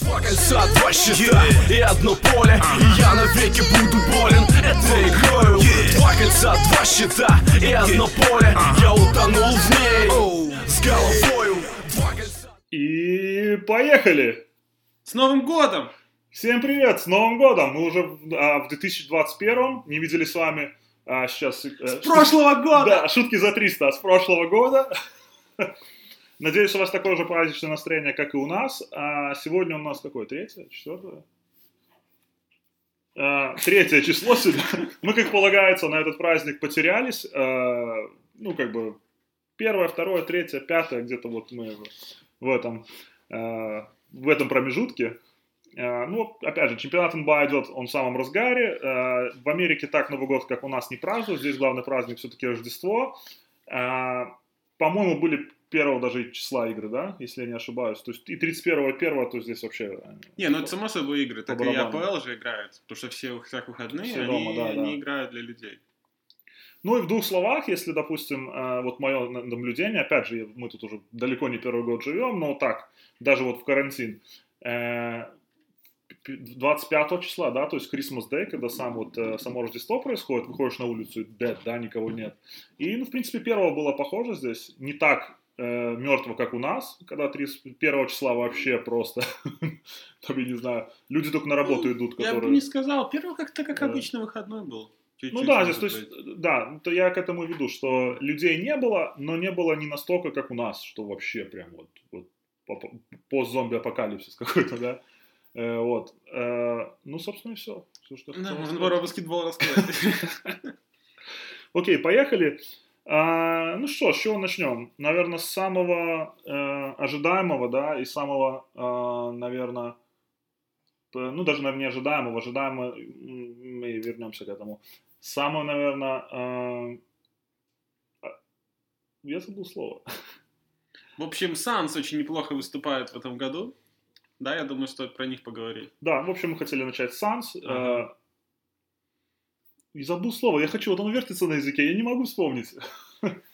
Два кольца, два щита и одно поле И я навеки буду болен этой игрою Два кольца, два щита и одно поле Я утонул в ней с головою Два кольца И поехали! С Новым годом! Всем привет! С Новым годом! Мы уже в, а, в 2021 не видели с вами а, сейчас... э, С прошлого года! Да, шутки за 300 с прошлого года. Надеюсь, у вас такое же праздничное настроение, как и у нас. А сегодня у нас какое? Третье? Четвертое? А, третье число сегодня. Мы, как полагается, на этот праздник потерялись. А, ну, как бы, первое, второе, третье, пятое, где-то вот мы в, этом, а, в этом промежутке. А, Ну, опять же, чемпионат НБА идет, он в самом разгаре. А, В Америке так Новый год, как у нас, не празднуют. Здесь главный праздник все-таки Рождество. По-моему, были первого даже числа игры, да, если я не ошибаюсь. То есть и 31 и 1, то здесь вообще... э, Не, ну это само собой игры, так и. АПЛ же играет, потому что все всех выходные, Все они, дома, да, они да. играют для людей. Ну и в двух словах, если, допустим, э, вот мое на- наблюдение, опять же, мы тут уже далеко не первый год живем, но так, даже вот в карантин, э, п- 25 числа, да, то есть Christmas Day, когда сам вот, э, само Рождество происходит, выходишь на улицу, и dead, да, никого нет. И, ну, в принципе, первого было похоже здесь, не так э, мертво, как у нас, когда 31 числа вообще просто, там, я не знаю, люди только на работу идут, Я бы которые... не сказал, первый как-то как Да. обычно выходной был. Ну Чуть-чуть, да, может здесь, то есть, да, ну, то я к этому веду, что людей не было, но не было не настолько, как у нас, что вообще прям вот, вот по- по- пост-зомби-апокалипсис какой-то, да. Э, вот. Э, ну, собственно, и все. все что Да, можно про баскетбол рассказать. Окей, поехали. А, ну что, с чего начнем? Наверное, с самого э, ожидаемого, да, и самого, наверное, ну, даже, наверное, неожидаемого, ожидаемо, м, мы вернемся к этому. Самое, наверное, я забыл слово. В общем, Санс очень неплохо выступает в этом году. Да, я думаю, стоит про них поговорить. Да, в общем, мы хотели начать с Санс. Ага. И забыл слово. Я хочу, вот оно вертится на языке, я не могу вспомнить.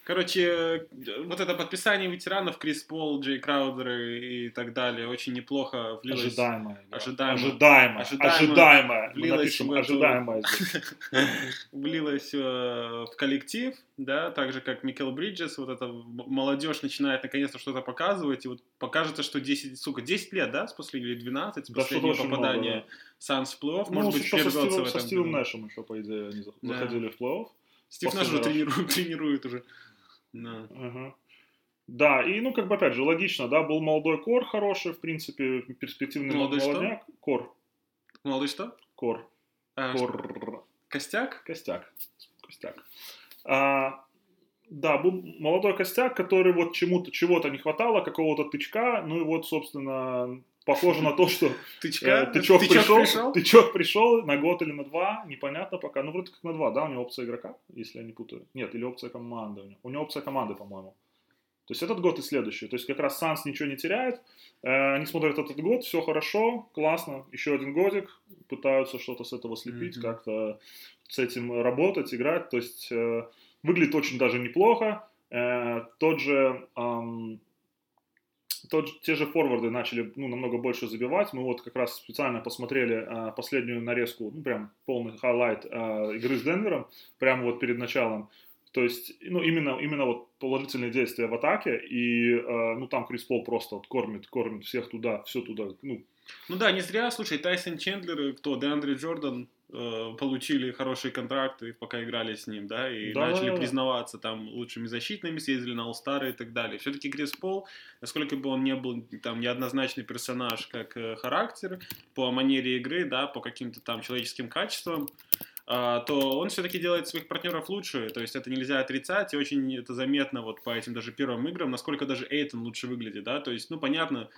Короче, вот это подписание ветеранов Крис Пол, Джей Краудер и так далее очень неплохо влилось. Ожидаемое. да. Ожидаемо. Ожидаемое. Ожидаемо Ожидаемое. Мы влилось напишем в эту- ожидаемое влилось э, в коллектив, да, так же как Микел Бриджес, вот эта молодежь начинает наконец-то что-то показывать, и вот покажется, что 10, сука, 10 лет, да, с последнего, или 12, с Да, последнего очень много, попадания Санс в плей-офф, Ну, может быть, еще со Стивом, в со этом Стивом году. Нэшем еще, по идее, они Да. заходили в плей-офф. Стив Нэш уже тренирует, тренирует уже. Да. Ага. Да, и, ну, как бы, опять же, логично, да, был молодой Кор хороший, в принципе, перспективный Молодой что? молодняк. Кор. Молодой что? Кор. А, что? Кор. Костяк? Костяк. Костяк. А, да, был молодой костяк, который вот чему-то, чего-то не хватало, какого-то тычка, ну и вот, собственно, похоже на то, что Тычка? Э, Тычок, Тычок пришел, пришел? Тычок пришел на год или на два, непонятно пока. Ну, вроде как на два, да, у него опция игрока, если я не путаю. Нет, или опция команды. У него, у него опция команды, по-моему. То есть этот год и следующий. То есть как раз Санс ничего не теряет. Э, они смотрят этот год, все хорошо, классно. Еще один годик. Пытаются что-то с этого слепить, Мгм. как-то с этим работать, играть. То есть э, выглядит очень даже неплохо. Э, тот же... ам, тот, те же форварды начали ну, намного больше забивать. Мы вот как раз специально посмотрели а, последнюю нарезку, ну, прям полный хайлайт а, игры с Денвером, прямо вот перед началом. То есть, ну, именно, именно вот положительные действия в атаке, и, а, ну, там Крис Пол просто вот кормит, кормит всех туда, все туда, ну, Ну да, не зря, слушай, Тайсон Чендлер и кто, Деандре Джордан э, получили хорошие контракты, пока играли с ним, да, и Да, начали да, да. признаваться там лучшими защитными, съездили на All-Star и так далее. Все-таки Крис Пол, насколько бы он не был там неоднозначный персонаж как э, характер, по манере игры, да, по каким-то там человеческим качествам, а, то он все-таки делает своих партнеров лучше, то есть это нельзя отрицать, и очень это заметно вот по этим даже первым играм, насколько даже Эйтон лучше выглядит, да, то есть, ну, понятно,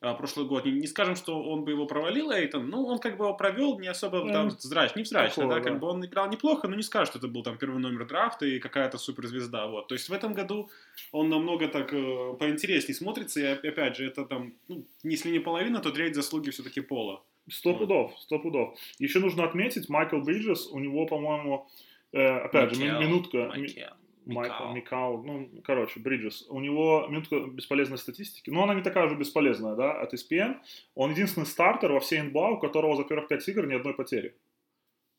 прошлый год. Не, не скажем, что он бы его провалил, Эйтон, но он как бы его провел не особо там зрач, не взрачно, такого, да, как да. бы он играл неплохо, но не скажешь, что это был там первый номер драфта и какая-то суперзвезда, вот. То есть в этом году он намного так э, поинтереснее смотрится, и оп- опять же, это там, ну, если не половина, то треть заслуги все-таки Пола. Сто пудов, сто пудов. Еще нужно отметить, Майкл Бриджес, у него, по-моему, э, опять же, минутка, ми- Майкел. Майкл Микау. Микау, ну, короче, Бриджес. У него минутка бесполезной статистики. Но она не такая уже бесполезная, да, от ESPN. Он единственный стартер во всей НБА, у которого за первых пять игр ни одной потери.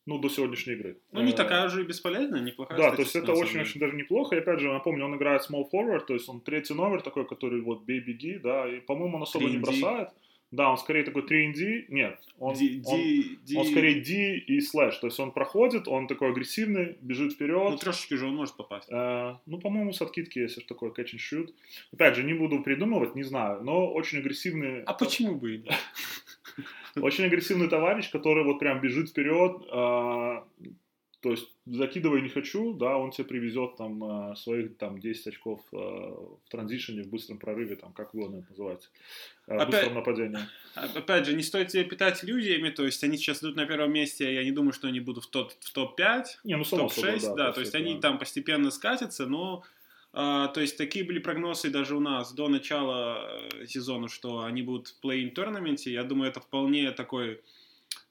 Ну, до сегодняшней игры. Ну, не Э, такая уже и бесполезная, неплохая Да, то есть это очень-очень даже неплохо. И опять же, напомню, он играет small forward, то есть он третий номер такой, который вот бей, беги, да, и, по-моему, он особо не 3&D. бросает. Да, он скорее такой 3D, нет, он, он, ди- ди- он скорее D и слэш, то есть он проходит, он такой агрессивный, бежит вперед. Ну, трешечки же он может попасть. Э, ну, по-моему, с откидки, если такой catch and shoot. Опять же, не буду придумывать, не знаю, но очень агрессивный, А почему бы и нет? очень агрессивный товарищ, который вот прям бежит вперед, э, то есть закидывай не хочу, да, он тебе привезет там э, своих там 10 очков э, в транзишене, в быстром прорыве, там, как угодно это называется, э, в Опять- быстром нападении. А- Опять же, не стоит себя питать иллюзиями, то есть они сейчас идут на первом месте, я не думаю, что они будут в, топ, в топ-5, Не, ну, само топ-6, собой, да, то есть они там постепенно скатятся, но а, то есть такие были прогнозы даже у нас до начала сезона, что они будут в плей-ин турнаменте. Я думаю, это вполне такой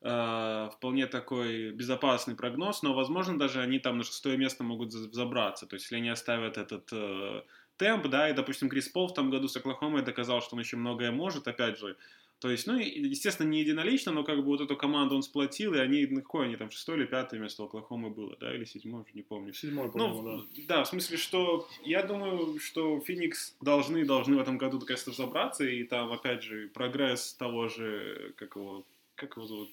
вполне такой безопасный прогноз, но возможно даже они там на шестое место могут за- забраться. То есть если они оставят этот э, темп, да, и допустим Крис Пол в том году с Оклахомой доказал, что он еще многое может, опять же. То есть, ну, естественно, не единолично, но как бы вот эту команду он сплотил, и они, ну, какое они там, шестое или пятое место Оклахомы было, да, или седьмое, не помню. Седьмой, по-моему, Ну, да. да. в смысле, что я думаю, что Феникс должны, должны в этом году наконец-то разобраться, и там, опять же, прогресс того же, как его, как его зовут?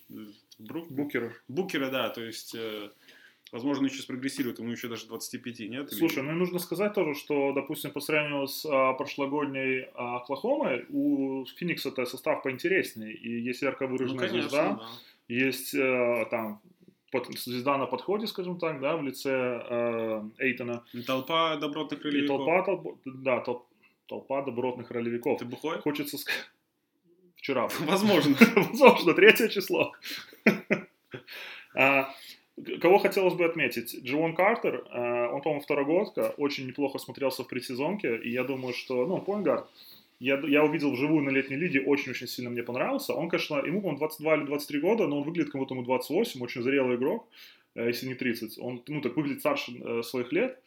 Брук? Букеры. Букера, да, то есть, э, возможно, он сейчас прогрессирует, ему еще даже 25, нет? Или- Слушай, ну и нужно сказать тоже, что, допустим, по сравнению с а, прошлогодней а, Оклахомой, у Феникса-то состав поинтереснее, и есть ярко ну, выраженная конечно, звезда, да. есть э, там под- звезда на подходе, скажем так, да, в лице э, Эйтона, И Толпа добротных и ролевиков. толпа, толпа, да, тол- толпа добротных ролевиков. Ты бухой? Хочется сказать... Вчера. Возможно. Возможно, третье число. А, Кого хотелось бы отметить? Джон Картер, а, он, по-моему, второгодка, очень неплохо смотрелся в предсезонке, и я думаю, что, ну, поингард, я, я увидел вживую на летней лиге, очень-очень сильно мне понравился. Он, конечно, ему, по-моему, 22 или 23 года, но он выглядит, как будто ему 28, очень зрелый игрок, э, если не 30. Он, ну, так выглядит старше э, своих лет.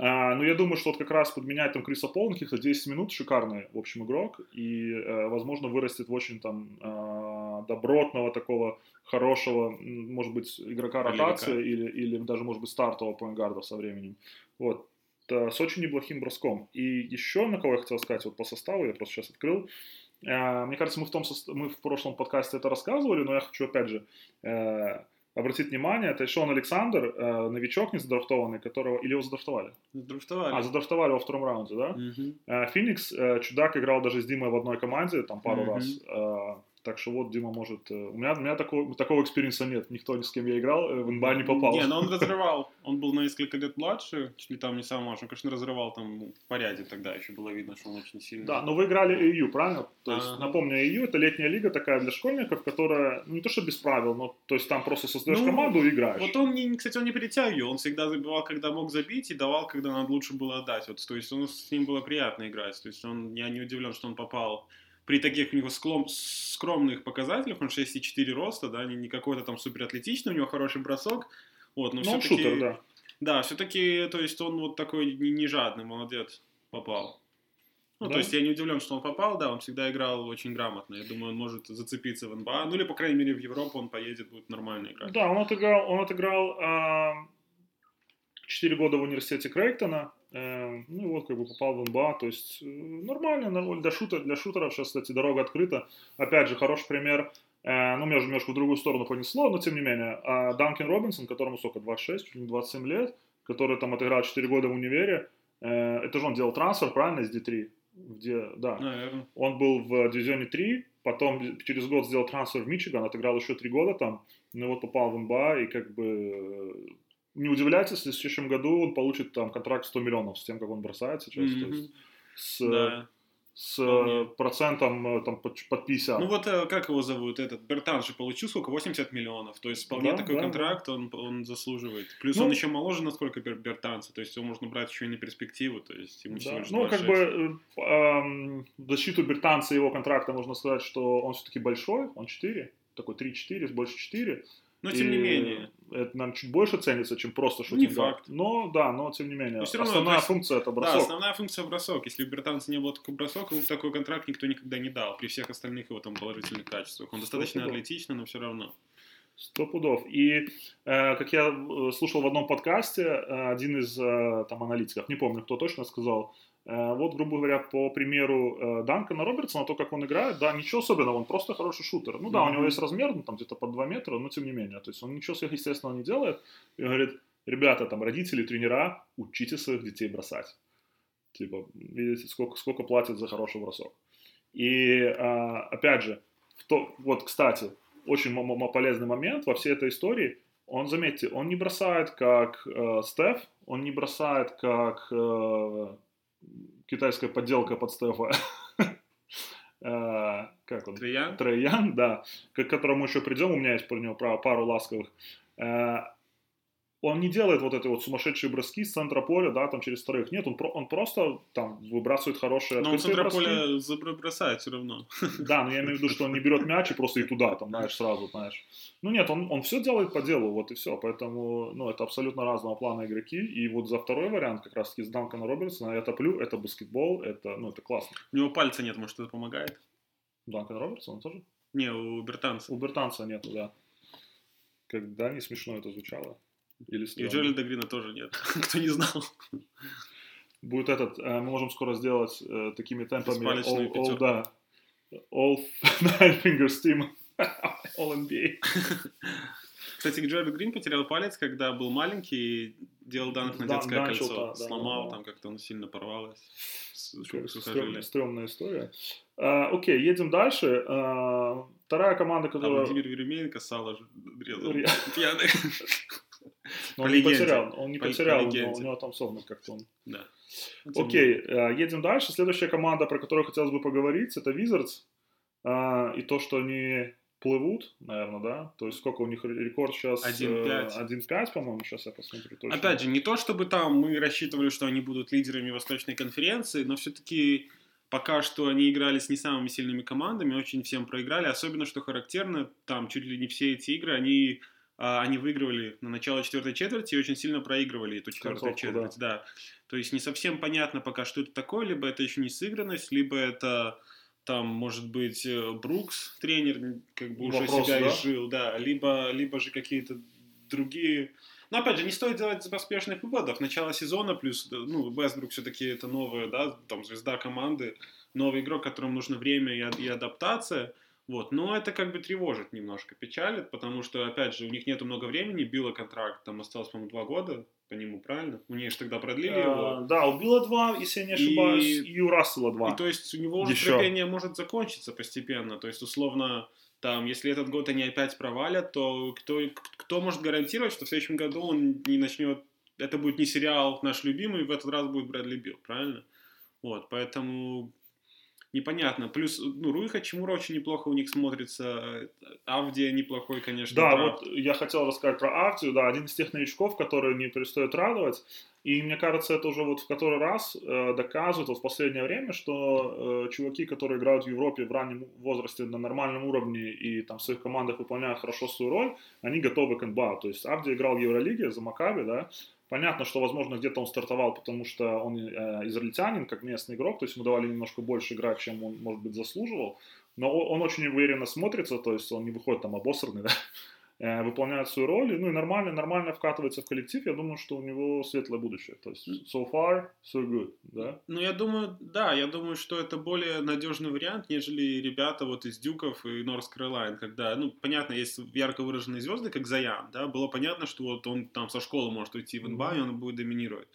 А, но я думаю, что вот как раз подменять там Криса каких-то 10 минут, шикарный, в общем, игрок, и, э, возможно, вырастет в очень там а, добротного такого хорошего, может быть, игрока ротации или, или даже, может быть, стартового поингарда со временем. Вот. Э, С очень неплохим броском. И еще на кого я хотел сказать вот по составу, я просто сейчас открыл. Э, Мне кажется, мы в, том, сос- мы в прошлом подкасте это рассказывали, но я хочу опять же э, обратить внимание, это Шон Александр, э, новичок не задрафтованный, которого... Или его задрафтовали? Драфтовали. А, задрафтовали во втором раунде, да? Э, Феникс, э, Чудак играл даже с Димой в одной команде, там пару Мгм. раз. Э, Так что вот Дима может... э, У меня, у меня такого, такого experience'а нет. Никто ни с кем я играл, э, в НБА не попал. Не, но он разрывал. Он был на несколько лет младше, чуть ли там не самый младший. Он, конечно, разрывал там ну, в порядке тогда. Еще было видно, что он очень сильный. Да, но вы играли AU, правильно? То есть, Ага. напомню, AU это летняя лига такая для школьников, которая, ну не то что без правил, но то есть там просто создаешь Ну, команду и играешь. Вот он, не, кстати, он не перетягивал, он всегда забивал, когда мог забить, и давал, когда надо лучше было отдать. Вот, то есть он, с ним было приятно играть. То есть он, я не удивлен, что он попал при таких у него склом, скромных показателях, он 6,4 роста, да, не, не какой-то там суператлетичный, у него хороший бросок. Вот, но Ну, он все-таки, шутер, да. Да, все-таки, то есть он вот такой не, не жадный, молодец, попал. Ну, Да. то есть я не удивлен, что он попал, да, он всегда играл очень грамотно. Я думаю, он может зацепиться в НБА. Ну или, по крайней мере, в Европу он поедет, будет нормально играть. Да, он отыграл, он отыграл а, 4 года в университете Крейгтона, э, ну и вот как бы попал в НБА, то есть э, нормально, нормально. Для, шутер, для шутеров сейчас, кстати, дорога открыта. Опять же, хороший пример, э, ну, меня же немножко в другую сторону понесло, но тем не менее. А Данкин Робинсон, которому сколько, 26, чуть не 27 лет, который там отыграл 4 года в универе, э, это же он делал трансфер, правильно, из D3? Где, да. Наверное. Он был в дивизионе 3, потом через год сделал трансфер в Мичиган, отыграл еще 3 года там, ну вот попал в НБА, и как бы не удивляйтесь, если в следующем году он получит там контракт 100 миллионов с тем, как он бросает сейчас, то Мгм. есть с, Да. с вполне. процентом э, там под, под 50. Ну вот э, как его зовут? Этот Бертан же получил сколько? 80 миллионов. То есть вполне Да, такой да, контракт он, он заслуживает. Плюс Ну- он еще моложе, насколько Бер- Бертанца. То есть его можно брать еще и на перспективу. То есть ему всего Да. лишь Ну, как 26. бы э, в защиту Бертанца и его контракта можно сказать, что он все-таки большой, он 4, такой 3-4, больше 4. Но тем не И менее. Это, наверное, чуть больше ценится, чем просто Ну, не шутинг факт. Но, да, но тем не менее. Но всё равно, основная есть- функция это Да, бросок. основная функция бросок. Если у британца не было такого бросок, ему такой контракт никто никогда не дал, при всех остальных его там положительных качествах. Он достаточно атлетичный, но все равно. Сто пудов. И э, как я э, слушал в одном подкасте, э, один из э, там аналитиков, не помню, кто точно сказал, вот, грубо говоря, по примеру э, Данкана Робертсона, то, как он играет, да, ничего особенного, он просто хороший шутер. Ну да, у него есть размер, ну, там где-то под 2 метра, но тем не менее. То есть он ничего сверхъестественного не делает. И говорит, ребята, там, родители, тренера, учите своих детей бросать. Типа, видите, сколько, сколько платят за хороший бросок. И, а, опять же, то, вот, кстати, очень полезный момент во всей этой истории. Он, заметьте, он не бросает как э, Стеф, он не бросает как э, китайская подделка под Стефа. Э, Как он? Трей Трей Янг, да, к которому еще придем, у меня есть про него пару ласковых. Он не делает вот эти вот сумасшедшие броски с центра поля, да, там через вторых. Нет, он, про- он просто там выбрасывает хорошие Но он центра броски. поля бросает все равно. Да, но я имею в виду, что он не берет мяч и просто и туда, там, знаешь, сразу, знаешь. Ну нет, он, он все делает по делу, вот и все. Поэтому, ну, это абсолютно разного плана игроки. И вот за второй вариант, как раз таки с Данкана Робертсона, я топлю, это баскетбол, это, ну, это классно. У него пальца нет, может, это помогает? Данкан Робертсон тоже? Не, у британца. У Бертанца нету, да. Когда не смешно это звучало. Или И у. Джеральда Грина тоже нет. Кто не знал. Будет этот, э, мы можем скоро сделать э, такими темпами. All, all, да. All nine fingers team. All NBA. Кстати, Джеральд Грин потерял палец, когда был маленький и делал данк на Да, детское начал, кольцо. да, да, Сломал, да. там как-то он сильно порвалось. Стрём- Стрёмная история. А, окей, едем дальше. А, вторая команда, А которая... Владимир Веременко сало резал. Ре- Пьяный. Но по он не легенде. потерял, он не По- по потерял, но легенде. у него там совно как-то он. Да. Окей, а, едем дальше. Следующая команда, про которую хотелось бы поговорить, это Wizards. А, и то, что они плывут, наверное, да? То есть сколько у них ре- рекорд сейчас? 1:5. 1-5, по-моему, сейчас я посмотрю точно. Опять же, не то чтобы там мы рассчитывали, что они будут лидерами Восточной конференции, но все-таки пока что они играли с не самыми сильными командами, очень всем проиграли. Особенно, что характерно, там чуть ли не все эти игры, они, они выигрывали на начало четвертой четверти и очень сильно проигрывали эту четвертую Концовку, четверть. Да. То есть не совсем понятно пока, что это такое, либо это еще не сыгранность, либо это там, может быть, э, Брукс, тренер, как бы уже Вопрос, себя да? изжил, да, либо, либо же какие-то другие но опять же, не стоит делать поспешных выводов. Начало сезона, плюс, ну, Вестбрук все-таки это новая, да, там, звезда команды, новый игрок, которому нужно время и, а- и адаптация. Вот, но это как бы тревожит немножко, печалит, потому что, опять же, у них нету много времени, Билла контракт, там осталось, по-моему, два года по нему, правильно? У них же тогда продлили А, его. да, у Билла 2, если я не ошибаюсь, И- и, у Рассела 2. И то есть у него уже Еще. терпение может закончиться постепенно. То есть, условно, там, если этот год они опять провалят, то кто, кто может гарантировать, что в следующем году он не начнет... Это будет не сериал наш любимый, в этот раз будет Брэдли Билл, правильно? Вот, поэтому непонятно. Плюс, ну, Руиха Чемура очень неплохо у них смотрится. Авдия неплохой, конечно. Да, драфт. вот я хотел рассказать про Артию, да, один из тех новичков, которые не перестают радовать. И мне кажется, это уже вот в который раз э, доказывает вот в последнее время, что э, чуваки, которые играют в Европе в раннем возрасте на нормальном уровне и там в своих командах выполняют хорошо свою роль, они готовы к НБА. То есть Авди играл в Евролиге за Макаби, да, Понятно, что, возможно, где-то он стартовал, потому что он э, израильтянин, как местный игрок, то есть ему давали немножко больше играть, чем он, может быть, заслуживал. Но он очень уверенно смотрится, то есть он не выходит там обосранный, да, выполняет свою роль, и, ну и нормально, нормально вкатывается в коллектив. Я думаю, что у него светлое будущее. То есть so far, so good, да. Ну, я думаю, да, я думаю, что это более надежный вариант, нежели ребята вот из Дюков и Норс Каролайн, когда, ну, понятно, есть ярко выраженные звезды, как Заян, да, было понятно, что вот он там со школы может уйти в НБА, и он будет доминировать.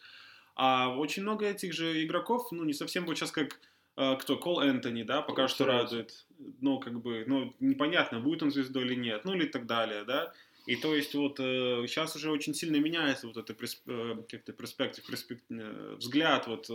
А очень много этих же игроков, ну, не совсем вот сейчас как э, кто, Кол Энтони, да, пока что радует, ну, как бы, ну, непонятно, будет он звездой или нет, ну, или так далее, да, и то есть вот э, сейчас уже очень сильно меняется вот это пресп- э, как-то перспектив, перспек- э, взгляд вот э,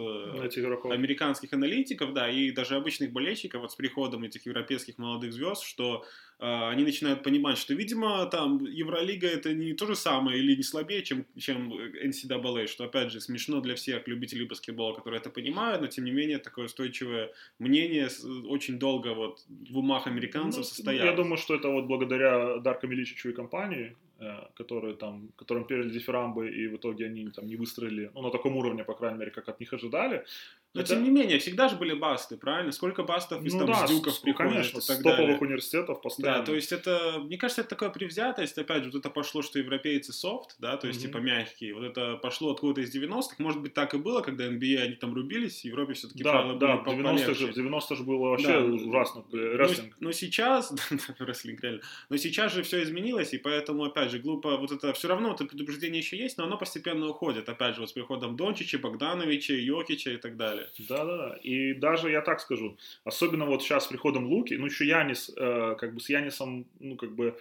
американских аналитиков, да, и даже обычных болельщиков вот с приходом этих европейских молодых звезд, что они начинают понимать, что, видимо, там Евролига это не то же самое или не слабее, чем, чем NCAA, что, опять же, смешно для всех любителей баскетбола, которые это понимают, но, тем не менее, такое устойчивое мнение очень долго вот в умах американцев ну, состоялось. Я думаю, что это вот благодаря Дарко Миличичу и компании, Э, которые там, которым передали дифирамбы, и в итоге они там не выстрелили, ну, на таком уровне, по крайней мере, как от них ожидали. Но, это... тем не менее, всегда же были басты, правильно? Сколько бастов из ну, там да, сдюков с, приходит конечно, и так топовых далее. университетов постоянно. Да, то есть это, мне кажется, это такая привзятость, опять же, вот это пошло, что европейцы софт, да, то есть, mm-hmm. типа, мягкие, вот это пошло откуда-то из 90-х, может быть, так и было, когда NBA, они там рубились, в Европе все-таки да, правила да, были 90 же, в 90 же было вообще да. ужасно, э, рестлинг. Но, но сейчас, рестлинг, реально, но сейчас же все изменилось, и поэтому, опять же, глупо вот это все равно это предупреждение еще есть, но оно постепенно уходит. Опять же, вот с приходом Дончича, Богдановича, Йокича и так далее. Да-да-да. И даже, я так скажу, особенно вот сейчас с приходом Луки, ну еще Янис, э, как бы с Янисом, ну как бы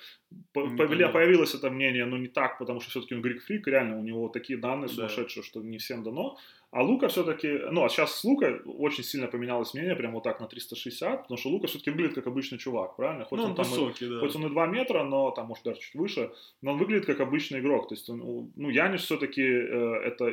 появилось, появилось это мнение, но не так, потому что все-таки он грик-фрик, реально у него такие данные сумасшедшие, да. что не всем дано. А Лука все-таки, ну, а сейчас с Лука очень сильно поменялось мнение, прям вот так на 360, потому что Лука все-таки выглядит как обычный чувак, правильно? Хоть ну, он, он там высокий, и, да. Хоть он и 2 метра, но там, может, даже чуть выше, но он выглядит как обычный игрок. То есть, он, ну, Янис все-таки э, это,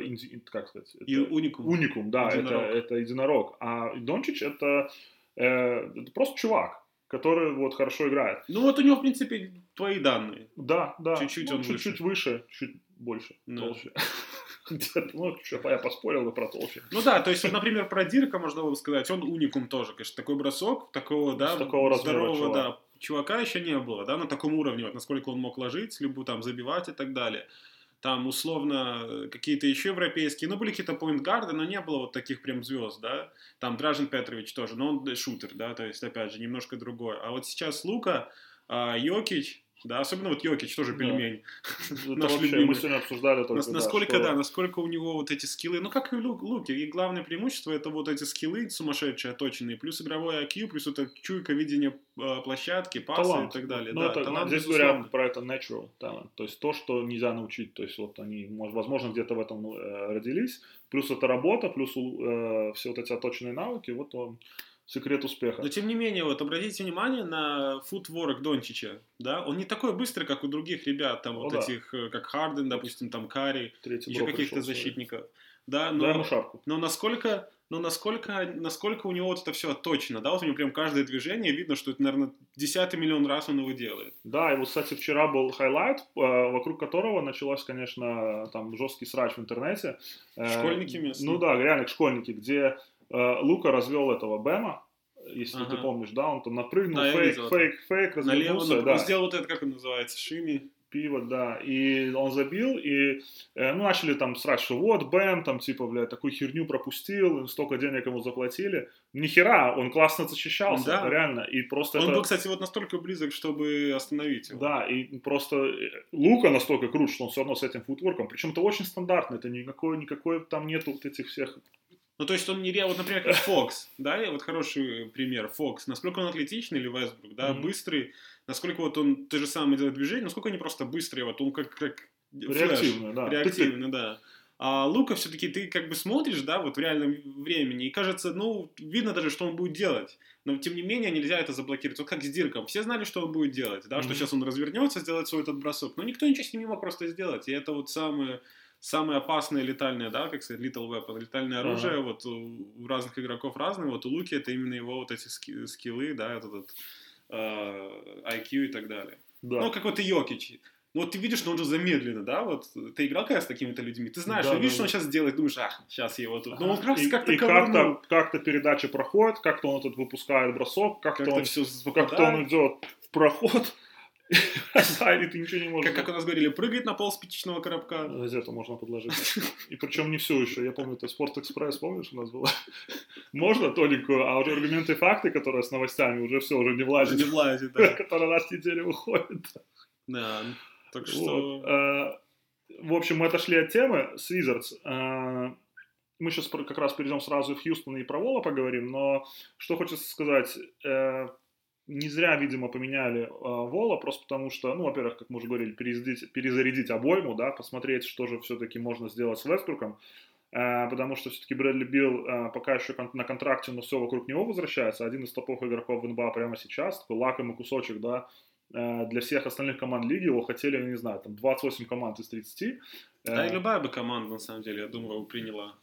как сказать? Это, и уникум. Уникум, да, единорог. это, это единорог. А Дончич это, э, это просто чувак который вот хорошо играет. Ну вот у него, в принципе, твои данные. Да, да. Чуть-чуть ну, он чуть-чуть выше. выше, чуть больше, да. толще. Ну, что, я поспорил бы про толще. Ну да, то есть, вот, например, про Дирка можно было сказать, он уникум тоже, конечно, такой бросок, такого, да, такого здорового, да, чувака еще не было, да, на таком уровне, вот, насколько он мог ложить, любую там забивать и так далее. Там, условно, какие-то еще европейские, ну, были какие-то поинтгарды, но не было вот таких прям звезд, да. Там Дражин Петрович тоже, но он шутер, да, то есть, опять же, немножко другой. А вот сейчас Лука, а, Йокич, да, особенно вот Йокич тоже пельмень. Да. Наш вообще, мы сегодня обсуждали только, Нас, насколько, да, что... да, насколько у него вот эти скиллы, ну, как и у Луки, и главное преимущество это вот эти скиллы сумасшедшие, оточенные, плюс игровой IQ, плюс это чуйка видения э, площадки, пасы талант. и так далее. Ну, да, это, талант, здесь говорят про это natural talent, то есть то, что нельзя научить, то есть вот они, возможно, где-то в этом э, родились, плюс это работа, плюс э, все вот эти оточенные навыки, вот он секрет успеха. Но тем не менее, вот обратите внимание на футворк Дончича, да, он не такой быстрый, как у других ребят, там О, вот да. этих, э, как Харден, допустим, там Карри, Третий еще каких-то защитников. Да, но, ему шапку. но насколько, но насколько, насколько у него вот это все точно, да, вот у него прям каждое движение видно, что это, наверное, десятый миллион раз он его делает. Да, и вот, кстати, вчера был хайлайт, э, вокруг которого началось, конечно, там жесткий срач в интернете. Э, школьники местные. Ну да, реально школьники, где Лука развел этого Бэма, если ага. ты помнишь, да, он там напрыгнул, да, фейк, фейк, фейк, развернулся, Налево, да. Он сделал вот это, как он называется, шими. Пиво, да, и он забил, и э, ну, начали там срать, что вот, Бэм, там, типа, блядь, такую херню пропустил, столько денег ему заплатили. Ни хера, он классно защищался, да. реально, и просто Он это... был, кстати, вот настолько близок, чтобы остановить его. Да, и просто э, Лука настолько крут, что он все равно с этим футворком, причем это очень стандартно, это никакой, никакой там нету вот этих всех ну, то есть он не реал, вот, например, как Фокс, да, вот хороший пример, Фокс, насколько он атлетичный или Вестбрук, да, mm-hmm. быстрый, насколько вот он то же самое делает движение, насколько они просто быстрые, вот он как, как реактивный, да. Реактивный, да. А Лука все-таки ты как бы смотришь, да, вот в реальном времени, и кажется, ну, видно даже, что он будет делать. Но тем не менее нельзя это заблокировать. Вот как с Дирком. Все знали, что он будет делать, да, mm-hmm. что сейчас он развернется, сделает свой этот бросок. Но никто ничего с ним не мог просто сделать. И это вот самое самое опасное летальное, да, как сказать, lethal weapon, летальное оружие, ага. вот у, у разных игроков разные, вот у Луки это именно его вот эти ски, скиллы, да, этот, этот э, IQ и так далее. Да. Ну, как вот и Йокич. Ну, вот ты видишь, что он же замедленно, да, вот ты играл когда с такими-то людьми, ты знаешь, да, видишь, да, что он сейчас делает, думаешь, ах, сейчас я его тут, ну, он как, и, как-то и как-то, как-то передача проходит, как-то он этот выпускает бросок, как-то, как он, все как-то он идет в проход, Сайли ты ничего не можешь. Как, как у нас говорили, прыгает на пол спичечного коробка. Газету можно подложить. И причем не все еще. Я помню, это Спорт Экспресс, помнишь, у нас было? Можно тоненькую, а уже аргументы и факты, которые с новостями, уже все, уже не влазит. Не влазит, да. Которые раз в неделю выходят. Да, так что... А, в общем, мы отошли от темы с Wizards. А, мы сейчас как раз перейдем сразу в Хьюстон и про Вола поговорим, но что хочется сказать, э, не зря, видимо, поменяли э, Вола, просто потому что, ну, во-первых, как мы уже говорили, перезарядить, перезарядить обойму, да, посмотреть, что же все-таки можно сделать с Вестбруком, э, потому что все-таки Брэдли Билл э, пока еще кон- на контракте, но все вокруг него возвращается, один из топовых игроков в НБА прямо сейчас, такой лакомый кусочек, да, э, для всех остальных команд лиги его хотели, я не знаю, там 28 команд из 30. Да, и любая бы команда, на самом деле, я думаю, приняла.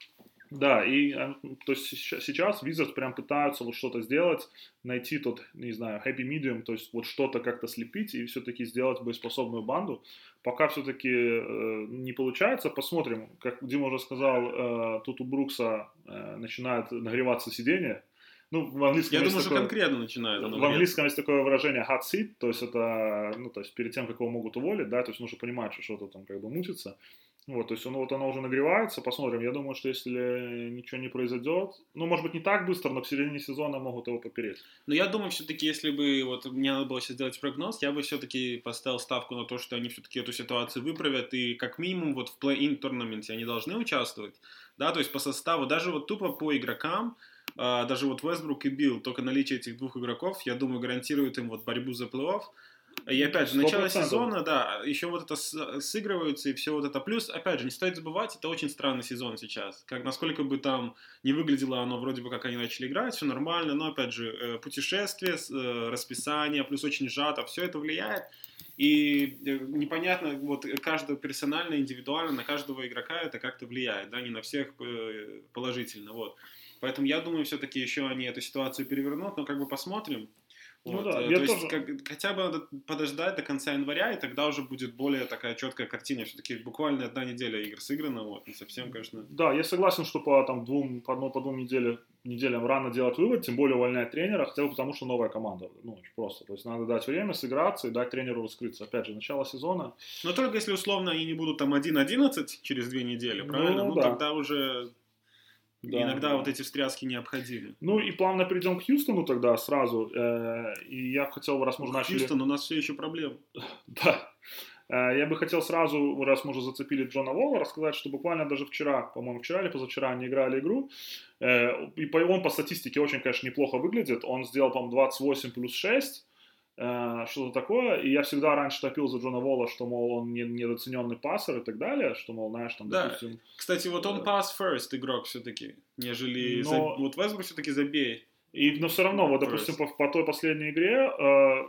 Да, и э, то есть сейчас Wizards прям пытаются вот что-то сделать, найти тот, не знаю, happy medium, то есть вот что-то как-то слепить и все-таки сделать боеспособную банду. Пока все-таки э, не получается, посмотрим. Как Дима уже сказал, э, тут у Брукса э, начинает нагреваться сиденье. Ну, в английском Я думаю, что такое- конкретно начинает. в английском есть такое выражение hot seat, то есть это, ну, то есть перед тем, как его могут уволить, да, то есть нужно понимать, что что-то там как бы мутится. Вот, то есть оно, вот оно уже нагревается, посмотрим. Я думаю, что если ничего не произойдет, ну, может быть, не так быстро, но к середине сезона могут его попереть. Но я думаю, все-таки, если бы вот мне надо было сейчас сделать прогноз, я бы все-таки поставил ставку на то, что они все-таки эту ситуацию выправят, и как минимум вот в плей-ин турнаменте они должны участвовать, да, то есть по составу, даже вот тупо по игрокам, а, даже вот Вестбрук и Билл, только наличие этих двух игроков, я думаю, гарантирует им вот борьбу за плей-офф. И опять же, начало 100%. сезона, да, еще вот это с- сыгрываются и все вот это. Плюс, опять же, не стоит забывать, это очень странный сезон сейчас. Как насколько бы там не выглядело оно вроде бы, как они начали играть, все нормально, но опять же, э, путешествие, э, расписание, плюс очень сжато, все это влияет. И э, непонятно, вот каждого персонально, индивидуально, на каждого игрока это как-то влияет, да, не на всех положительно, вот. Поэтому я думаю, все-таки еще они эту ситуацию перевернут, но как бы посмотрим. Ну Вот, да, э, я то есть тоже- как- хотя бы надо подождать до конца января, и тогда уже будет более такая четкая картина. Все-таки буквально одна неделя игр сыграна, вот, не совсем, конечно. Да, я согласен, что по, там, двум, по одной, по двум неделе, неделям рано делать вывод, тем более увольнять тренера, хотя бы потому, что новая команда. Ну, очень просто. То есть надо дать время сыграться и дать тренеру раскрыться. Опять же, начало сезона. Но только если условно они не будут там 1-11 через две недели, Ну, правильно? Ну, да. тогда уже Да. иногда вот эти встряски необходимы. Ну и плавно перейдем к Хьюстону тогда сразу. Э, и я бы хотел, раз мы уже начали... Хьюстон, у нас все еще проблемы. Да. Э, Я бы хотел сразу, раз мы уже зацепили Джона Волла, рассказать, что буквально даже вчера, по-моему, вчера или позавчера они играли игру, э, и по, он по статистике очень, конечно, неплохо выглядит. Он сделал, по-моему, 28 плюс 6, э, что-то такое. И я всегда раньше топил за Джона Волла, что, мол, он не, недооцененный пассер и так далее, что, мол, знаешь, там, Да. допустим... Кстати, вот он pass first игрок все-таки, нежели... Но- за- Вот Весбрук все-таки забей. И, но все равно, вот, допустим, по, по той последней игре, э,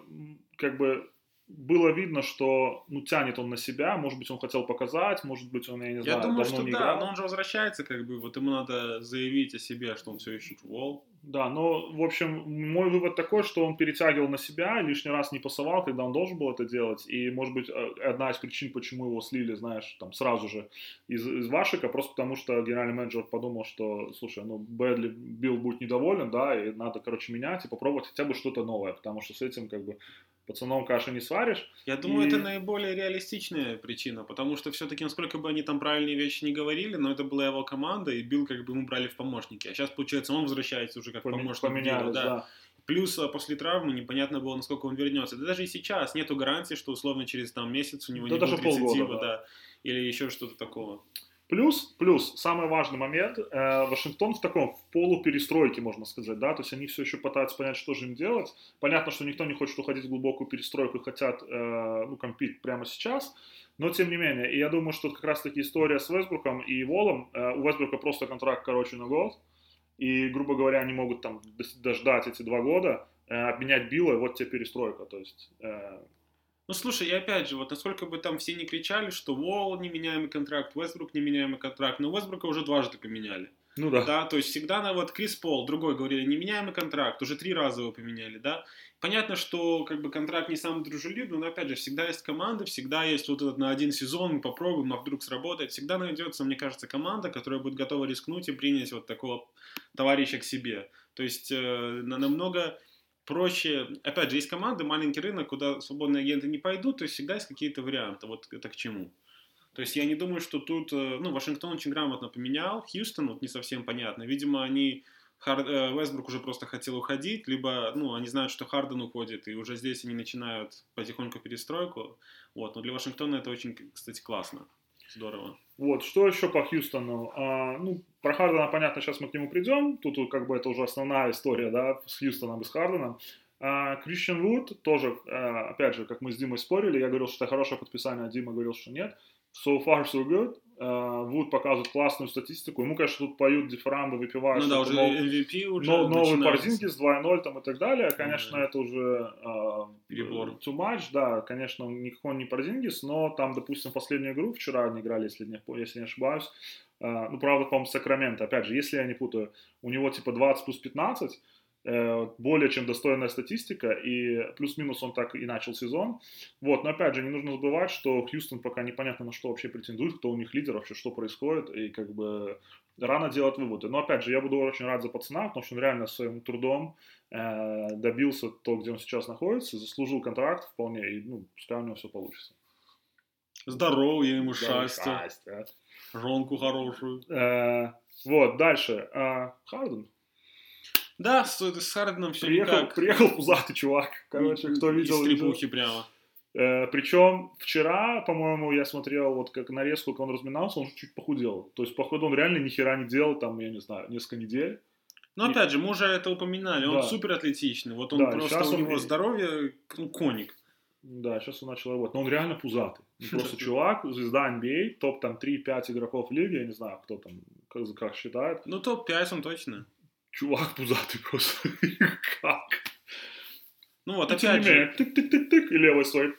как бы было видно, что ну, тянет он на себя, может быть, он хотел показать, может быть, он, я не Я знаю, думаю, давно что не да, играл. но он же возвращается, как бы, вот ему надо заявить о себе, что он все еще вол. Да, но, в общем, мой вывод такой, что он перетягивал на себя, лишний раз не пасовал, когда он должен был это делать, и, может быть, э, одна из причин, почему его слили, знаешь, там, сразу же из, из Вашика, просто потому что генеральный менеджер подумал, что, слушай, ну, Бэдли, Билл будет недоволен, да, и надо, короче, менять и попробовать хотя бы что-то новое, потому что с этим, как бы, пацаном каши не сваришь. Я думаю, И- это наиболее реалистичная причина, потому что все-таки, насколько бы они там правильные вещи не говорили, но это была его команда, и Билл как бы ему брали в помощники. А сейчас, получается, он возвращается уже как Поме- помощник поменялись, Билла, да. да. Плюс а, после травмы непонятно было, насколько он вернется. Да даже и сейчас нету гарантии, что условно через там месяц у него Да не будет рецидива, да. да. или еще что-то такого. Плюс, плюс, самый важный момент, э, Вашингтон в таком, в полуперестройке, можно сказать, да, то есть они все еще пытаются понять, что же им делать. Понятно, что никто не хочет уходить в глубокую перестройку и хотят, э, ну, компить прямо сейчас, но тем не менее, и я думаю, что как раз-таки история с Вестбруком и Волом, э, у Вестбрука просто контракт короче на год, и, грубо говоря, они могут там дождать эти два года, э, обменять Билла, и вот тебе перестройка, то есть... э, Ну, слушай, и опять же, вот насколько бы там все не кричали, что Уолл неменяемый контракт, Вестбрук неменяемый контракт, но Вестбрука уже дважды поменяли. ну да. Да, то есть всегда на вот Крис Пол, другой говорили, неменяемый контракт, уже три раза его поменяли, да. Понятно, что как бы контракт не самый дружелюбный, но опять же, всегда есть команды, всегда есть вот этот на один сезон, мы попробуем, а вдруг сработает. Всегда найдется, мне кажется, команда, которая будет готова рискнуть и принять вот такого товарища к себе. То есть э, на- намного проще, опять же, есть команды, маленький рынок, куда свободные агенты не пойдут, то есть всегда есть какие-то варианты, вот это к чему. То есть я не думаю, что тут, э, ну, Вашингтон очень грамотно поменял, Хьюстон вот не совсем понятно. Видимо, они, Хар- э, Вестбрук уже просто хотел уходить, либо, ну, они знают, что Харден уходит, и уже здесь они начинают потихоньку перестройку. Вот, но для Вашингтона это очень, кстати, классно. Здорово. Вот, что еще по Хьюстону? А, ну, про Хардена, понятно, сейчас мы к нему придем. Тут как бы это уже основная история, да, с Хьюстоном и с Харденом. А, Кристиан Вуд тоже, а, опять же, как мы с Димой спорили, я говорил, что это хорошее подписание, а Дима говорил, что нет. So far, so good. А, Вуд показывает классную статистику. Ему, конечно, тут поют дифирамбы, выпивают. ну да, уже мол, MVP уже но- новые начинается. Порзингис 2.0 там и так далее. Конечно, Мгм. это уже а, Перебор. too much, да, конечно, никакой не Порзингис, но там, допустим, последнюю игру вчера они играли, если не, если не ошибаюсь, э, ну, правда, по-моему, Сакраменто, опять же, если я не путаю, у него типа 20 плюс 15, э, более чем достойная статистика, и плюс-минус он так и начал сезон. Вот, но опять же, не нужно забывать, что Хьюстон пока непонятно на что вообще претендует, кто у них лидер, вообще что происходит, и как бы рано делать выводы. Но опять же, я буду очень рад за пацана, потому что он реально своим трудом э, добился то, где он сейчас находится, заслужил контракт вполне, и ну, пускай у него все получится. Здоровья ему, счастья. жонку хорошую. Э, вот, дальше. Э, Харден. Да, с, с Харденом все Приехал, никак. приехал пузатый чувак. Короче, кто видел, Из трепухи прямо. Э, причем вчера, по-моему, я смотрел вот как нарезку, как он разминался, он чуть похудел. То есть, походу, он реально ни хера не делал, там, я не знаю, несколько недель. Но опять же, мы уже это упоминали, он Да. супер атлетичный. Вот он Да, просто у него и- здоровье, ну, коник. Да, сейчас он начал работать. Но он реально пузатый. Ну, Просто чувак, звезда NBA, топ там 3-5 игроков лиги, я не знаю, кто там, как, как считает. Ну, топ-5 он точно. Чувак пузатый просто. как? Ну вот, опять же, тык-тык-тык-тык, и левой свой.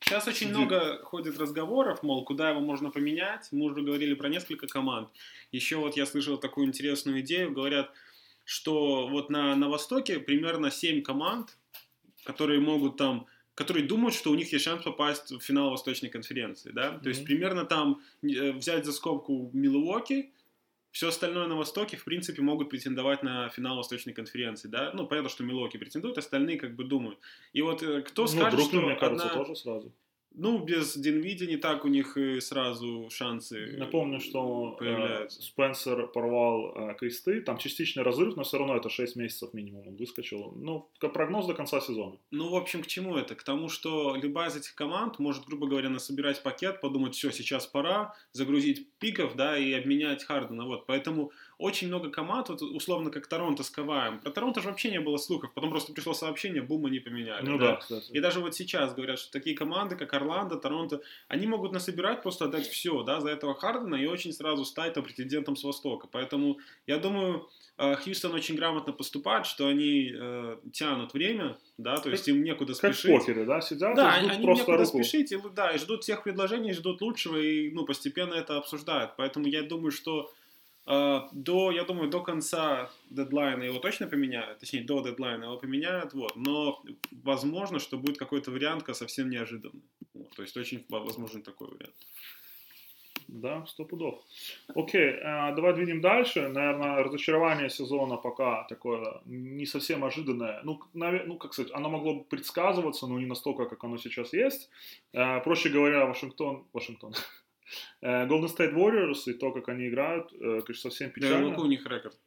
сейчас очень Сидит. много ходит разговоров, мол, куда его можно поменять. Мы уже говорили про несколько команд. Еще вот я слышал такую интересную идею. Говорят, что вот на, на Востоке примерно 7 команд, которые могут там которые думают, что у них есть шанс попасть в финал Восточной конференции, да? То есть примерно там э, взять за скобку Милуоки, все остальное на Востоке, в принципе, могут претендовать на финал Восточной конференции, да? Ну, понятно, что Милуоки претендуют, остальные как бы думают. И вот э, кто ну, скажет, Бруклин, что мне кажется, одна- тоже сразу. Ну, без Динвиди не так у них и сразу шансы Напомню, что э, появляются. Спенсер порвал э, кресты, там частичный разрыв, но все равно это 6 месяцев минимум он выскочил. Ну, прогноз до конца сезона. Ну, в общем, к чему это? К тому, что любая из этих команд может, грубо говоря, насобирать пакет, подумать, все, сейчас пора загрузить пиков, да, и обменять Хардена, вот. Поэтому очень много команд, вот, условно, как Торонто с Каваем. Про Торонто же вообще не было слухов, потом просто пришло сообщение, бум, они поменяли. Ну да, кстати. И даже вот сейчас говорят, что такие команды, как Орландо, Торонто, они могут насобирать, просто отдать все, да, за этого Хардена и очень сразу стать там претендентом с Востока. Поэтому, я думаю, э, Хьюстон очень грамотно поступает, что они э, тянут время, да, то есть им некуда Как спешить. покере, да, сидят Да, и ждут они просто некуда руку. спешить, и, да, и ждут всех предложений, ждут лучшего, и, ну, постепенно это обсуждают. Поэтому я думаю, что до, я думаю, до конца дедлайна его точно поменяют, точнее, до дедлайна его поменяют, вот. Но возможно, что будет какой-то вариант совсем неожиданный. Вот, то есть очень возможен такой вариант. Да, сто пудов. Окей, э, давай двинем дальше. Наверное, разочарование сезона пока такое не совсем ожиданное. Ну, ну как сказать, оно могло бы предсказываться, но не настолько, как оно сейчас есть. Э, Проще говоря, Вашингтон, Вашингтон, Golden State Warriors и то, как они играют, э, конечно, совсем Да, печально. какой у них рекорд?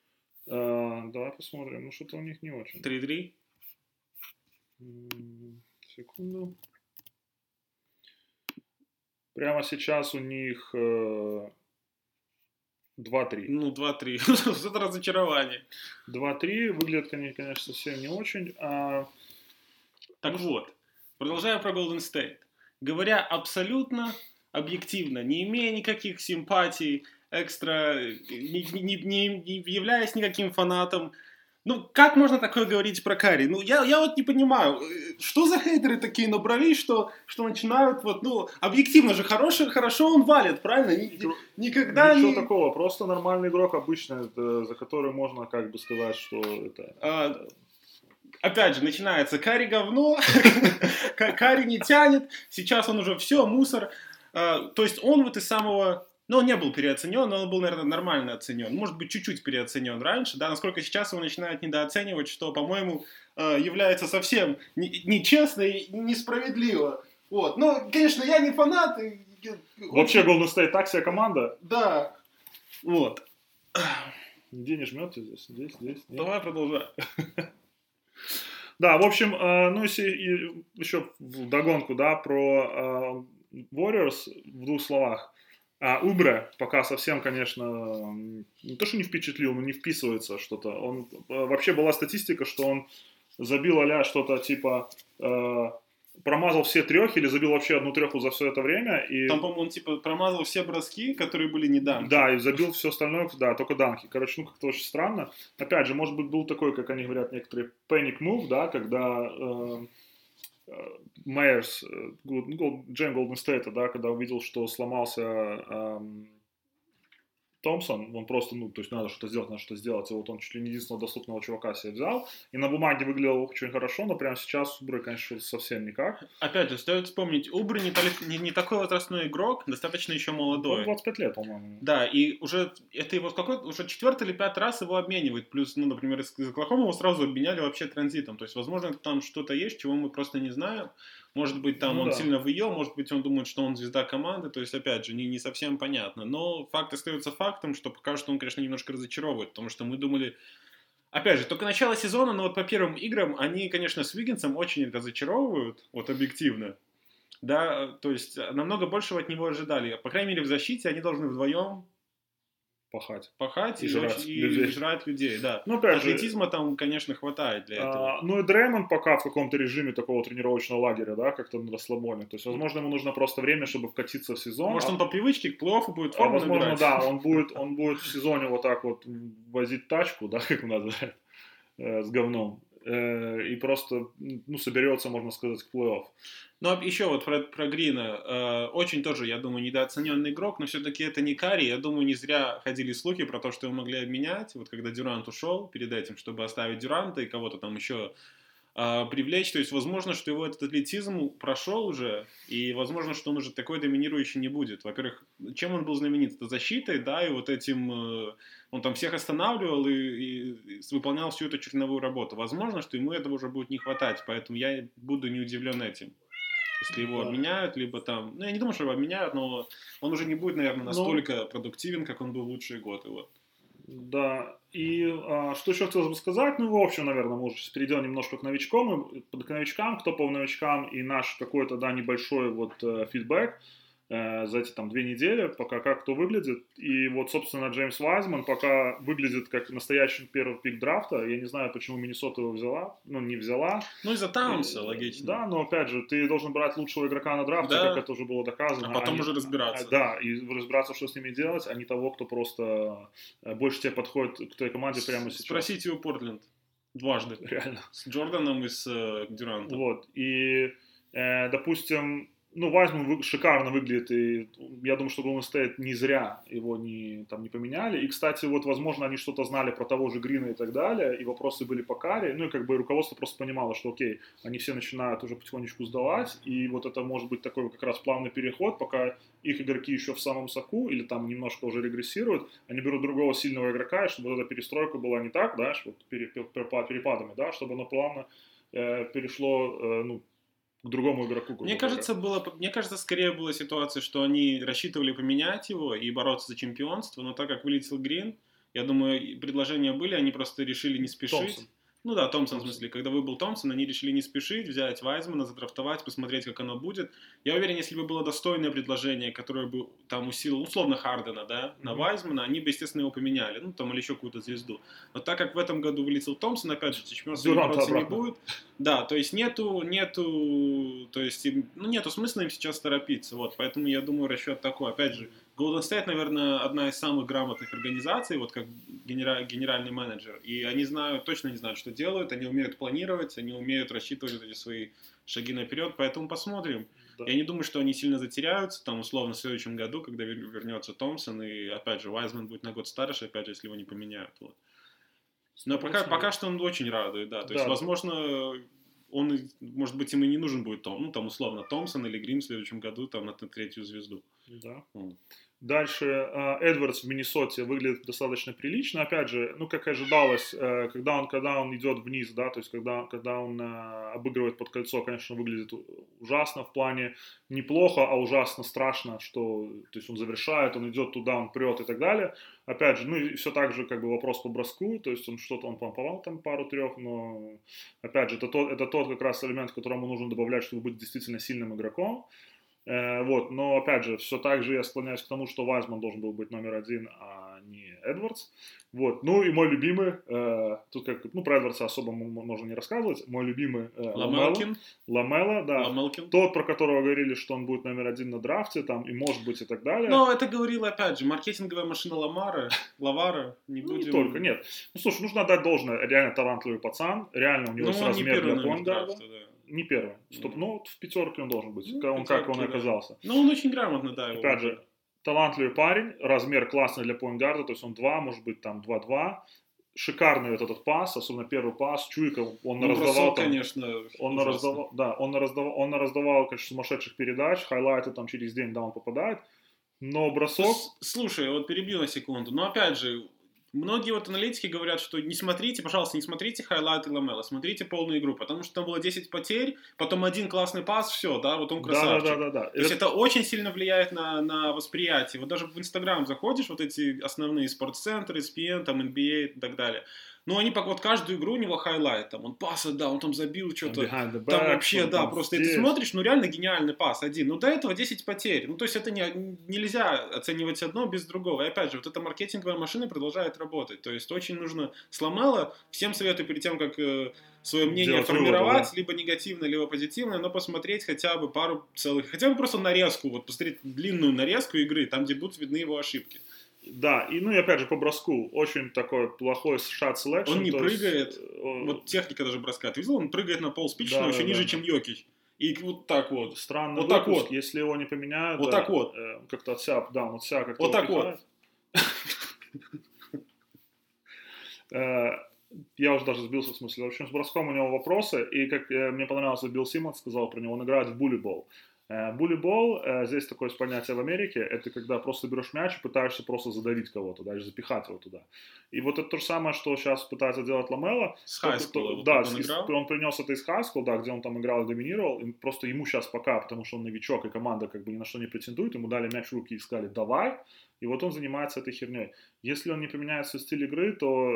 Э, Давай посмотрим. Ну, что-то у них не очень. 3-3? М, Секунду. Прямо сейчас у них э, 2-3. Ну, 2-3. Это разочарование. 2-3. Выглядит, коне- конечно, совсем не очень. А, Так вот, продолжая про Golden State. Говоря абсолютно объективно, не имея никаких симпатий, экстра, не, не- не- не являясь никаким фанатом, ну, как можно такое говорить про Карри? Ну, я, я вот не понимаю, э, что за хейтеры такие набрались, что, что начинают вот, ну, объективно же, хороший, хорошо он валит, правильно? Ни- ни- никогда ничего не... такого. Просто нормальный игрок обычно, это, за который можно как бы сказать, что это... А, опять же, начинается Кари говно, Ка- Кари не тянет, сейчас он уже все, мусор. А, То есть он вот из самого... Ну, он не был переоценен, но он был, наверное, нормально оценен. Может быть, чуть-чуть переоценен раньше, да, насколько сейчас его начинают недооценивать, что, по-моему, э, является совсем не- нечестно и несправедливо. Вот. Ну, конечно, я не фанат. и- Вообще Golden State так себе команда. Да. Вот. Нигде не жмете здесь, здесь, здесь. нет. Давай продолжай. Да, в общем, э, ну еще в догонку, да, про э, Warriors в двух словах. А Убре пока совсем, конечно, не то, что не впечатлил, но не вписывается что-то. Он э, вообще была статистика, что он забил а что-то типа э, промазал все трехи или забил вообще одну треху за все это время. И... Там, по-моему, он типа промазал все броски, которые были недавно. Да, и забил все остальное, да, только данки. Короче, ну как-то очень странно. Опять же, может быть, был такой, как они говорят некоторые, panic move, да, когда э, Мейерс, ну, Джейн Голден Стейта, да, когда увидел, что сломался эм, Томпсон, он просто, ну, то есть надо что-то сделать, надо что-то сделать, и вот он чуть ли не единственного доступного чувака себе взял, и на бумаге выглядел очень хорошо, но прямо сейчас Убры, конечно, совсем никак. Опять же, стоит вспомнить, Убры не, не, не такой возрастной игрок, достаточно еще молодой. Он 25 лет, по-моему. Да, и уже, это его какой уже четвертый или пятый раз его обменивают, плюс, ну, например, из, из Оклахомы его сразу обменяли вообще транзитом, то есть, возможно, там что-то есть, чего мы просто не знаем, может быть, там ну, он да. сильно в ее, может быть, он думает, что он звезда команды. То есть, опять же, не, не совсем понятно. Но факт остается фактом, что пока что он, конечно, немножко разочаровывает, потому что мы думали... Опять же, только начало сезона, но вот по первым играм они, конечно, с Виггинсом очень разочаровывают, вот объективно. Да, то есть намного большего от него ожидали. По крайней мере, в защите они должны вдвоем пахать. Пахать и, и, жрать, и, людей. жрать людей, да. Ну, опять Атлетизма же, там, конечно, хватает для этого. А, ну и Дреймонд пока в каком-то режиме такого тренировочного лагеря, да, как-то на расслабоне. То есть, возможно, ему нужно просто время, чтобы вкатиться в сезон. Может, а... он по привычке к плей-оффу будет форму а, Возможно, набирать. да, он будет, он будет в сезоне вот так вот возить тачку, да, как называют, э, с говном. Э, и просто, ну, соберется, можно сказать, к плей-офф. А еще вот про, про Грина. Э, очень тоже, я думаю, недооцененный игрок, но все-таки это не Карри. Я думаю, не зря ходили слухи про то, что его могли обменять. Вот когда Дюрант ушел перед этим, чтобы оставить Дюранта и кого-то там еще э, привлечь. То есть, возможно, что его этот атлетизм прошел уже, и возможно, что он уже такой доминирующий не будет. Во-первых, чем он был знаменит? Это защитой, да, и вот этим... Э, он там всех останавливал и, и, и выполнял всю эту черновую работу. Возможно, что ему этого уже будет не хватать, поэтому я буду не удивлен этим если его да. обменяют, либо там, ну я не думаю, что его обменяют, но он уже не будет, наверное, ну, настолько но... продуктивен, как он был в лучшие годы, вот. Да, и а, что еще хотелось бы сказать, ну, в общем, наверное, мы уже перейдем немножко к новичкам, к новичкам, кто по новичкам, и наш какой-то, да, небольшой вот э, фидбэк. Э, за эти там две недели, пока как кто выглядит. И вот, собственно, Джеймс Вайзман пока выглядит как настоящий первый пик драфта. Я не знаю, почему Миннесота его взяла, ну, не взяла. Ну, из-за Таунса, логично. Да, но опять же, ты должен брать лучшего игрока на драфте, да. как это уже было доказано. А потом а уже разбираться. Да, и разбираться, что с ними делать, а не того, кто просто э, больше тебе подходит к твоей команде прямо сейчас. Спросите у Портленд. Дважды. Реально. С Джорданом и с э, Дюрантом. Вот. И, э, допустим, ну, Вайзман шикарно выглядит, и я думаю, что Golden State не зря его не, там, не поменяли. И, кстати, вот, возможно, они что-то знали про того же Грина и так далее, и вопросы были по каре, ну, и как бы руководство просто понимало, что, окей, они все начинают уже потихонечку сдавать, и вот это может быть такой как раз плавный переход, пока их игроки еще в самом соку, или там немножко уже регрессируют, они берут другого сильного игрока, и чтобы вот эта перестройка была не так, да, вот перепадами, да, чтобы оно плавно э, перешло, э, ну, к другому игроку. Мне кажется, было, мне кажется, скорее была ситуация, что они рассчитывали поменять его и бороться за чемпионство, но так как вылетел Грин, я думаю, предложения были, они просто решили не спешить. Томпсон. Ну да, Томпсон, в смысле, когда выбыл Томпсон, они решили не спешить, взять Вайзмана, задрафтовать, посмотреть, как оно будет. Я уверен, если бы было достойное предложение, которое бы там усилило, условно, Хардена, да, на mm-hmm. Вайзмана, они бы, естественно, его поменяли, ну, там, или еще какую-то звезду. Но так как в этом году вылетел Томпсон, опять же, чемпионства бороться не будет. Да, то есть нету, нету, то есть, ну, нету смысла им сейчас торопиться, вот, поэтому я думаю, расчет такой, опять же, Golden State, наверное, одна из самых грамотных организаций, вот как генера- генеральный менеджер. И они знают, точно не знают, что делают, они умеют планировать, они умеют рассчитывать вот эти свои шаги наперед, поэтому посмотрим. Да. Я не думаю, что они сильно затеряются, там, условно, в следующем году, когда вернется Томпсон, и, опять же, Вайзман будет на год старше, опять же, если его не поменяют. Вот. Но пока, пока что он очень радует, да. То да. есть, возможно, он, может быть, им и не нужен будет Том, ну, там, условно, Томпсон или Грим в следующем году, там, на третью звезду. Да. Mm. Дальше э, Эдвардс в Миннесоте выглядит достаточно прилично. Опять же, ну, как ожидалось, э, когда он, когда он идет вниз, да, то есть когда, когда он э, обыгрывает под кольцо, конечно, выглядит ужасно в плане неплохо, а ужасно страшно, что, то есть он завершает, он идет туда, он прет и так далее. Опять же, ну, и все так же, как бы, вопрос по броску, то есть он что-то, он помповал там пару-трех, но, опять же, это тот, это тот как раз элемент, которому нужно добавлять, чтобы быть действительно сильным игроком. Э, вот, но опять же, все так же я склоняюсь к тому, что Вайзман должен был быть номер один, а не Эдвардс. Вот, ну и мой любимый, э, тут как, ну про Эдвардса особо можно не рассказывать, мой любимый э, Ламелкин. Ламела, да. Ламелкин. Тот, про которого говорили, что он будет номер один на драфте, там, и может быть и так далее. Но это говорила, опять же, маркетинговая машина Ламара, Лавара, не будем... Ну, не только, нет. Ну, слушай, нужно отдать должное, реально талантливый пацан, реально у него ну, есть размер для поингарда. не первый. Стоп, ну, в пятерке он должен быть, Ну, как он, как он да. оказался. Ну, он очень грамотно, да. его Опять же, талантливый парень, размер классный для поингарда, то есть он 2, может быть, там 2-2. Шикарный вот этот пас, особенно первый пас, Чуйка, он Ну, раздавал бросок, там, конечно, он ужасно. раздавал, да, он раздавал, он раздавал, конечно, сумасшедших передач, хайлайты там через день, да, он попадает, но бросок, с- Слушай, вот перебью на секунду. Но опять же, многие вот аналитики говорят, что не смотрите, пожалуйста, не смотрите хайлайты Ламела, смотрите полную игру, потому что там было 10 потерь, потом один классный пас, все, да, вот он красавчик. да, да, да, да. То есть это очень сильно влияет на, на восприятие. Вот даже в Инстаграм заходишь, вот эти основные спортцентры, ESPN, там NBA и так далее. Ну, они пок- вот каждую игру у него хайлайт, там, он пас отдал, он там забил что-то. Там вообще, да, просто и ты здесь. смотришь, ну реально гениальный пас один. Ну до этого 10 потерь. Ну то есть это не, нельзя оценивать одно без другого. И опять же, вот эта маркетинговая машина продолжает работать. То есть очень нужно сломало. Всем советую перед тем, как э, свое мнение Делать формировать, выводы, либо негативное, либо позитивное, но посмотреть хотя бы пару целых, хотя бы просто нарезку, вот посмотреть длинную нарезку игры, там, где будут видны его ошибки. Да, и ну и опять же по броску, очень такой плохой шат selection. Он не то есть, прыгает. э, Вот техника даже броска. Ты видел, он прыгает на пол спичного Да, еще да, ниже, да, чем. Йокич. И вот так вот. Странный Вот так выпуск, вот. если его не поменяют. Вот да, так вот. э, как-то отсяп, да, он отсяп как-то Вот так вот. Э, Я уже даже сбился в смысле. В общем, с броском у него вопросы, и как э, мне понравился Билл Симмонс сказал про него, он играет в буллибол. Э, Буллибол, э, здесь такое понятие в Америке, это когда просто берешь мяч и пытаешься просто задавить кого-то, даже запихать его туда. И вот это то же самое, что сейчас пытается делать Ламела, С хайскула, вот да, он играл. он принес это из Хайскул, да, где он там играл и доминировал. И просто ему сейчас пока, потому что он новичок, и команда как бы ни на что не претендует, ему дали мяч в руки и сказали «давай», и вот он занимается этой херней. Если он не поменяет свой стиль игры, то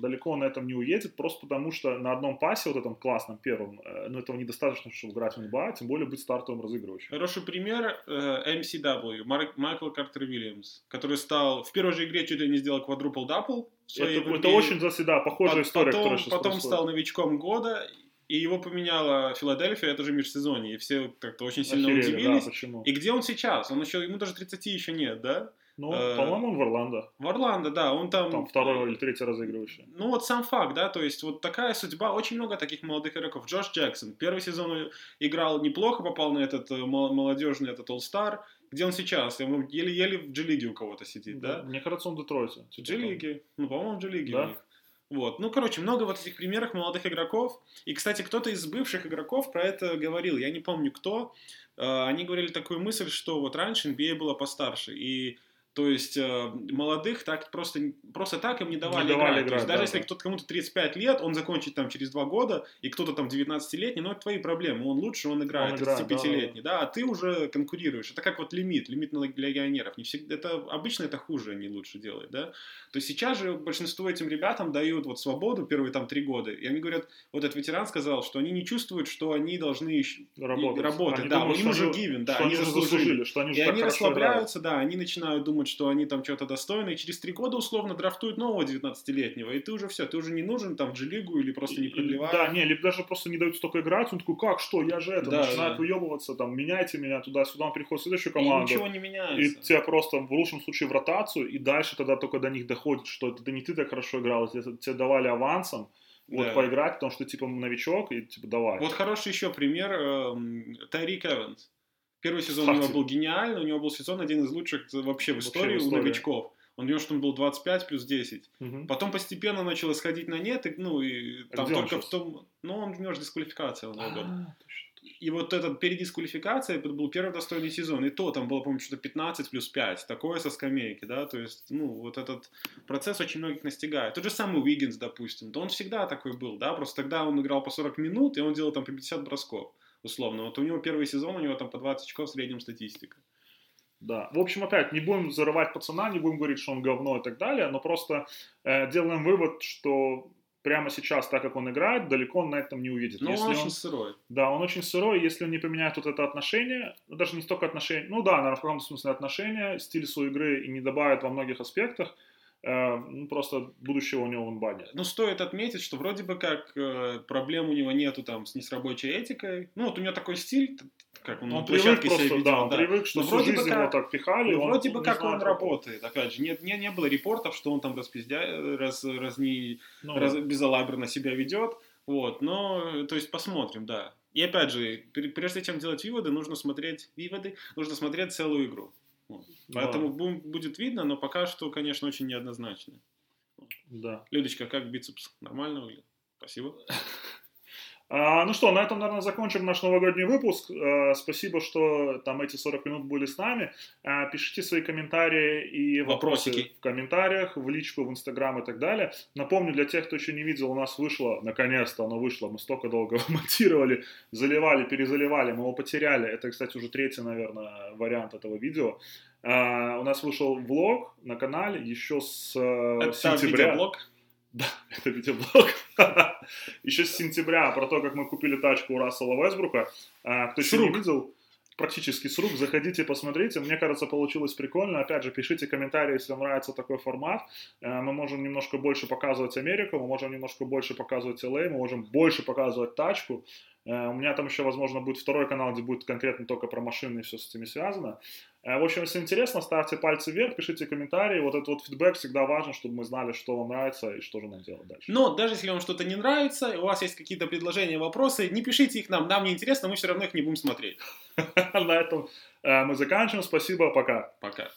далеко он на этом не уедет, просто потому что на одном пасе, вот этом классном первом, э, ну, этого недостаточно, чтобы играть в НБА, тем более быть стартовым разыгрывающим. Хороший пример э, MCW, Марк- Майкл Картер Вильямс, который стал в первой же игре чуть ли не сделал квадрупл-дапл. Это, это NBA. очень, за- да, похожая Пот- история, потом, потом стал новичком года, и его поменяла Филадельфия, это же межсезонье, и все как-то очень сильно Охерели, удивились. да, почему? И где он сейчас? Он еще, ему даже 30 еще нет, да? Ну, э, по-моему, он в Орландо. В Орландо, да, он там... Там второй или третий разыгрывающий. Ну вот сам факт, да, то есть вот такая судьба, очень много таких молодых игроков. Джош Джексон, первый сезон играл неплохо, попал на этот э, мол- молодежный этот All-Star. Где он сейчас? Он еле-еле в G-лиге у кого-то сидит, да? Мне кажется, он в Детройте. В G-лиге. Ну, по-моему, в G-лиге Да? Вот. Ну, короче, много вот этих примеров молодых игроков. И, кстати, кто-то из бывших игроков про это говорил. Я не помню кто. Э, Они говорили такую мысль, что вот раньше NBA было постарше. И то есть э, молодых так просто, просто так им не давали, давали играть. То есть играть, даже да, если да. кто-то кому-то 35 лет, он закончит там через 2 года, и кто-то там 19-летний, ну это твои проблемы. Он лучше, он играет, Он играет, 35-летний, да, а ты уже конкурируешь. Это как вот лимит, лимит на легионеров. Не всегда, это, обычно это хуже, не лучше делает, да. То есть сейчас же большинство этим ребятам дают вот свободу первые там три года, и они говорят, вот этот ветеран сказал, что они не чувствуют, что они должны Работать. работать, Они да, думают, им уже они- given, да, они уже заслужили. что они И они хорошо играют. расслабляются, да, они начинают думать, что они там что-то достойны, и через три года условно драфтуют нового 19-летнего, и ты уже все, ты уже не нужен там в G-лигу или просто не продлеваешь. Да, не, либо даже просто не дают столько играть, он такой, как, что, я же это, Да, начинает да. выебываться, там, меняйте меня туда-сюда, он приходит в следующую и команду, ничего не и меняется. тебя просто в лучшем случае в ротацию, и дальше тогда только до них доходит, что это не ты так хорошо играл, тебе, тебе давали авансом, вот, Да. поиграть, потому что, типа, новичок, и, типа, давай. Вот хороший еще пример эм, Тайрик Эванс. Первый сезон у Кстати. него был гениальный, у него был сезон один из лучших вообще в Вообще истории в у истории. новичков. Он у что он был 25 плюс 10. Мгм. Потом постепенно начал исходить на нет, и, ну и А там где он только в том... Ну, он, у него же дисквалификация год. А, точно. И вот этот перед дисквалификацией это был первый достойный сезон. И то там было, по-моему, что-то 15 плюс 5. Такое со скамейки, да. То есть, ну, вот этот процесс очень многих настигает. Тот же самый Уиггинс, допустим. Да он всегда такой был, да. Просто тогда он играл по 40 минут, и он делал там по 50 бросков, условно. Вот у него первый сезон, у него там по 20 очков в среднем статистика. Да. В общем, опять, не будем зарывать пацана, не будем говорить, что он говно и так далее, но просто э, делаем вывод, что прямо сейчас, так как он играет, далеко он на этом не уедет. Но Если он он- очень сырой. Да, он очень сырой, если он не поменяет вот это отношение, ну, даже не столько отношение, ну да, наверное, в каком-то смысле отношение, стиль своей игры и не добавит во многих аспектах, ну, просто будущего у него в инбане. Ну, стоит отметить, что вроде бы как э, проблем у него нету там с, не с рабочей этикой. Ну, вот у него такой стиль, как он, Он на привык площадке просто, себя да, он привык, что Ну, всю жизнь как- его так пихали, Ну, он вроде бы не как знает, он работает. Опять же, не, не, не было репортов, что он там распиздя... раз, разни... Ну, раз- безалаберно себя ведет. Вот, но, э, то есть, посмотрим, да. И опять же, прежде чем делать выводы, нужно смотреть выводы, нужно смотреть целую игру. Вот. Поэтому да. будет видно, но пока что, конечно, очень неоднозначно. Да. Людочка, как бицепс? Нормально выглядит? Спасибо. А, ну что, на этом, наверное, закончим наш новогодний выпуск. А, спасибо, что там эти 40 минут были с нами. А, пишите свои комментарии и вопросы Вопросики. в комментариях, в личку, в Инстаграм и так далее. Напомню, для тех, кто еще не видел, у нас вышло, наконец-то оно вышло, мы столько долго монтировали, заливали, перезаливали, мы его потеряли. Это, кстати, уже третий, наверное, вариант этого видео. Uh, у нас вышел влог на канале еще с Это сентября. Видеоблог? Да, это видеоблог. Еще с сентября про то, как мы купили тачку у Рассела Весбрука. А, кто еще не видел, практически с рук, заходите, посмотрите. Мне кажется, получилось прикольно. Опять же, пишите комментарии, если вам нравится такой формат. Э, мы можем немножко больше показывать Америку, мы можем немножко больше показывать LA, мы можем больше показывать тачку. У меня там еще, возможно, будет второй канал, где будет конкретно только про машины и все с этими связано. Э, в общем, если интересно, ставьте пальцы вверх, пишите комментарии. Вот этот вот фидбэк всегда важен, чтобы мы знали, что вам нравится и что же нам делать дальше. Но даже если вам что-то не нравится, у вас есть какие-то предложения, вопросы, не пишите их нам, нам не интересно, мы все равно их не будем смотреть. На этом э, мы заканчиваем. Спасибо, пока. Пока.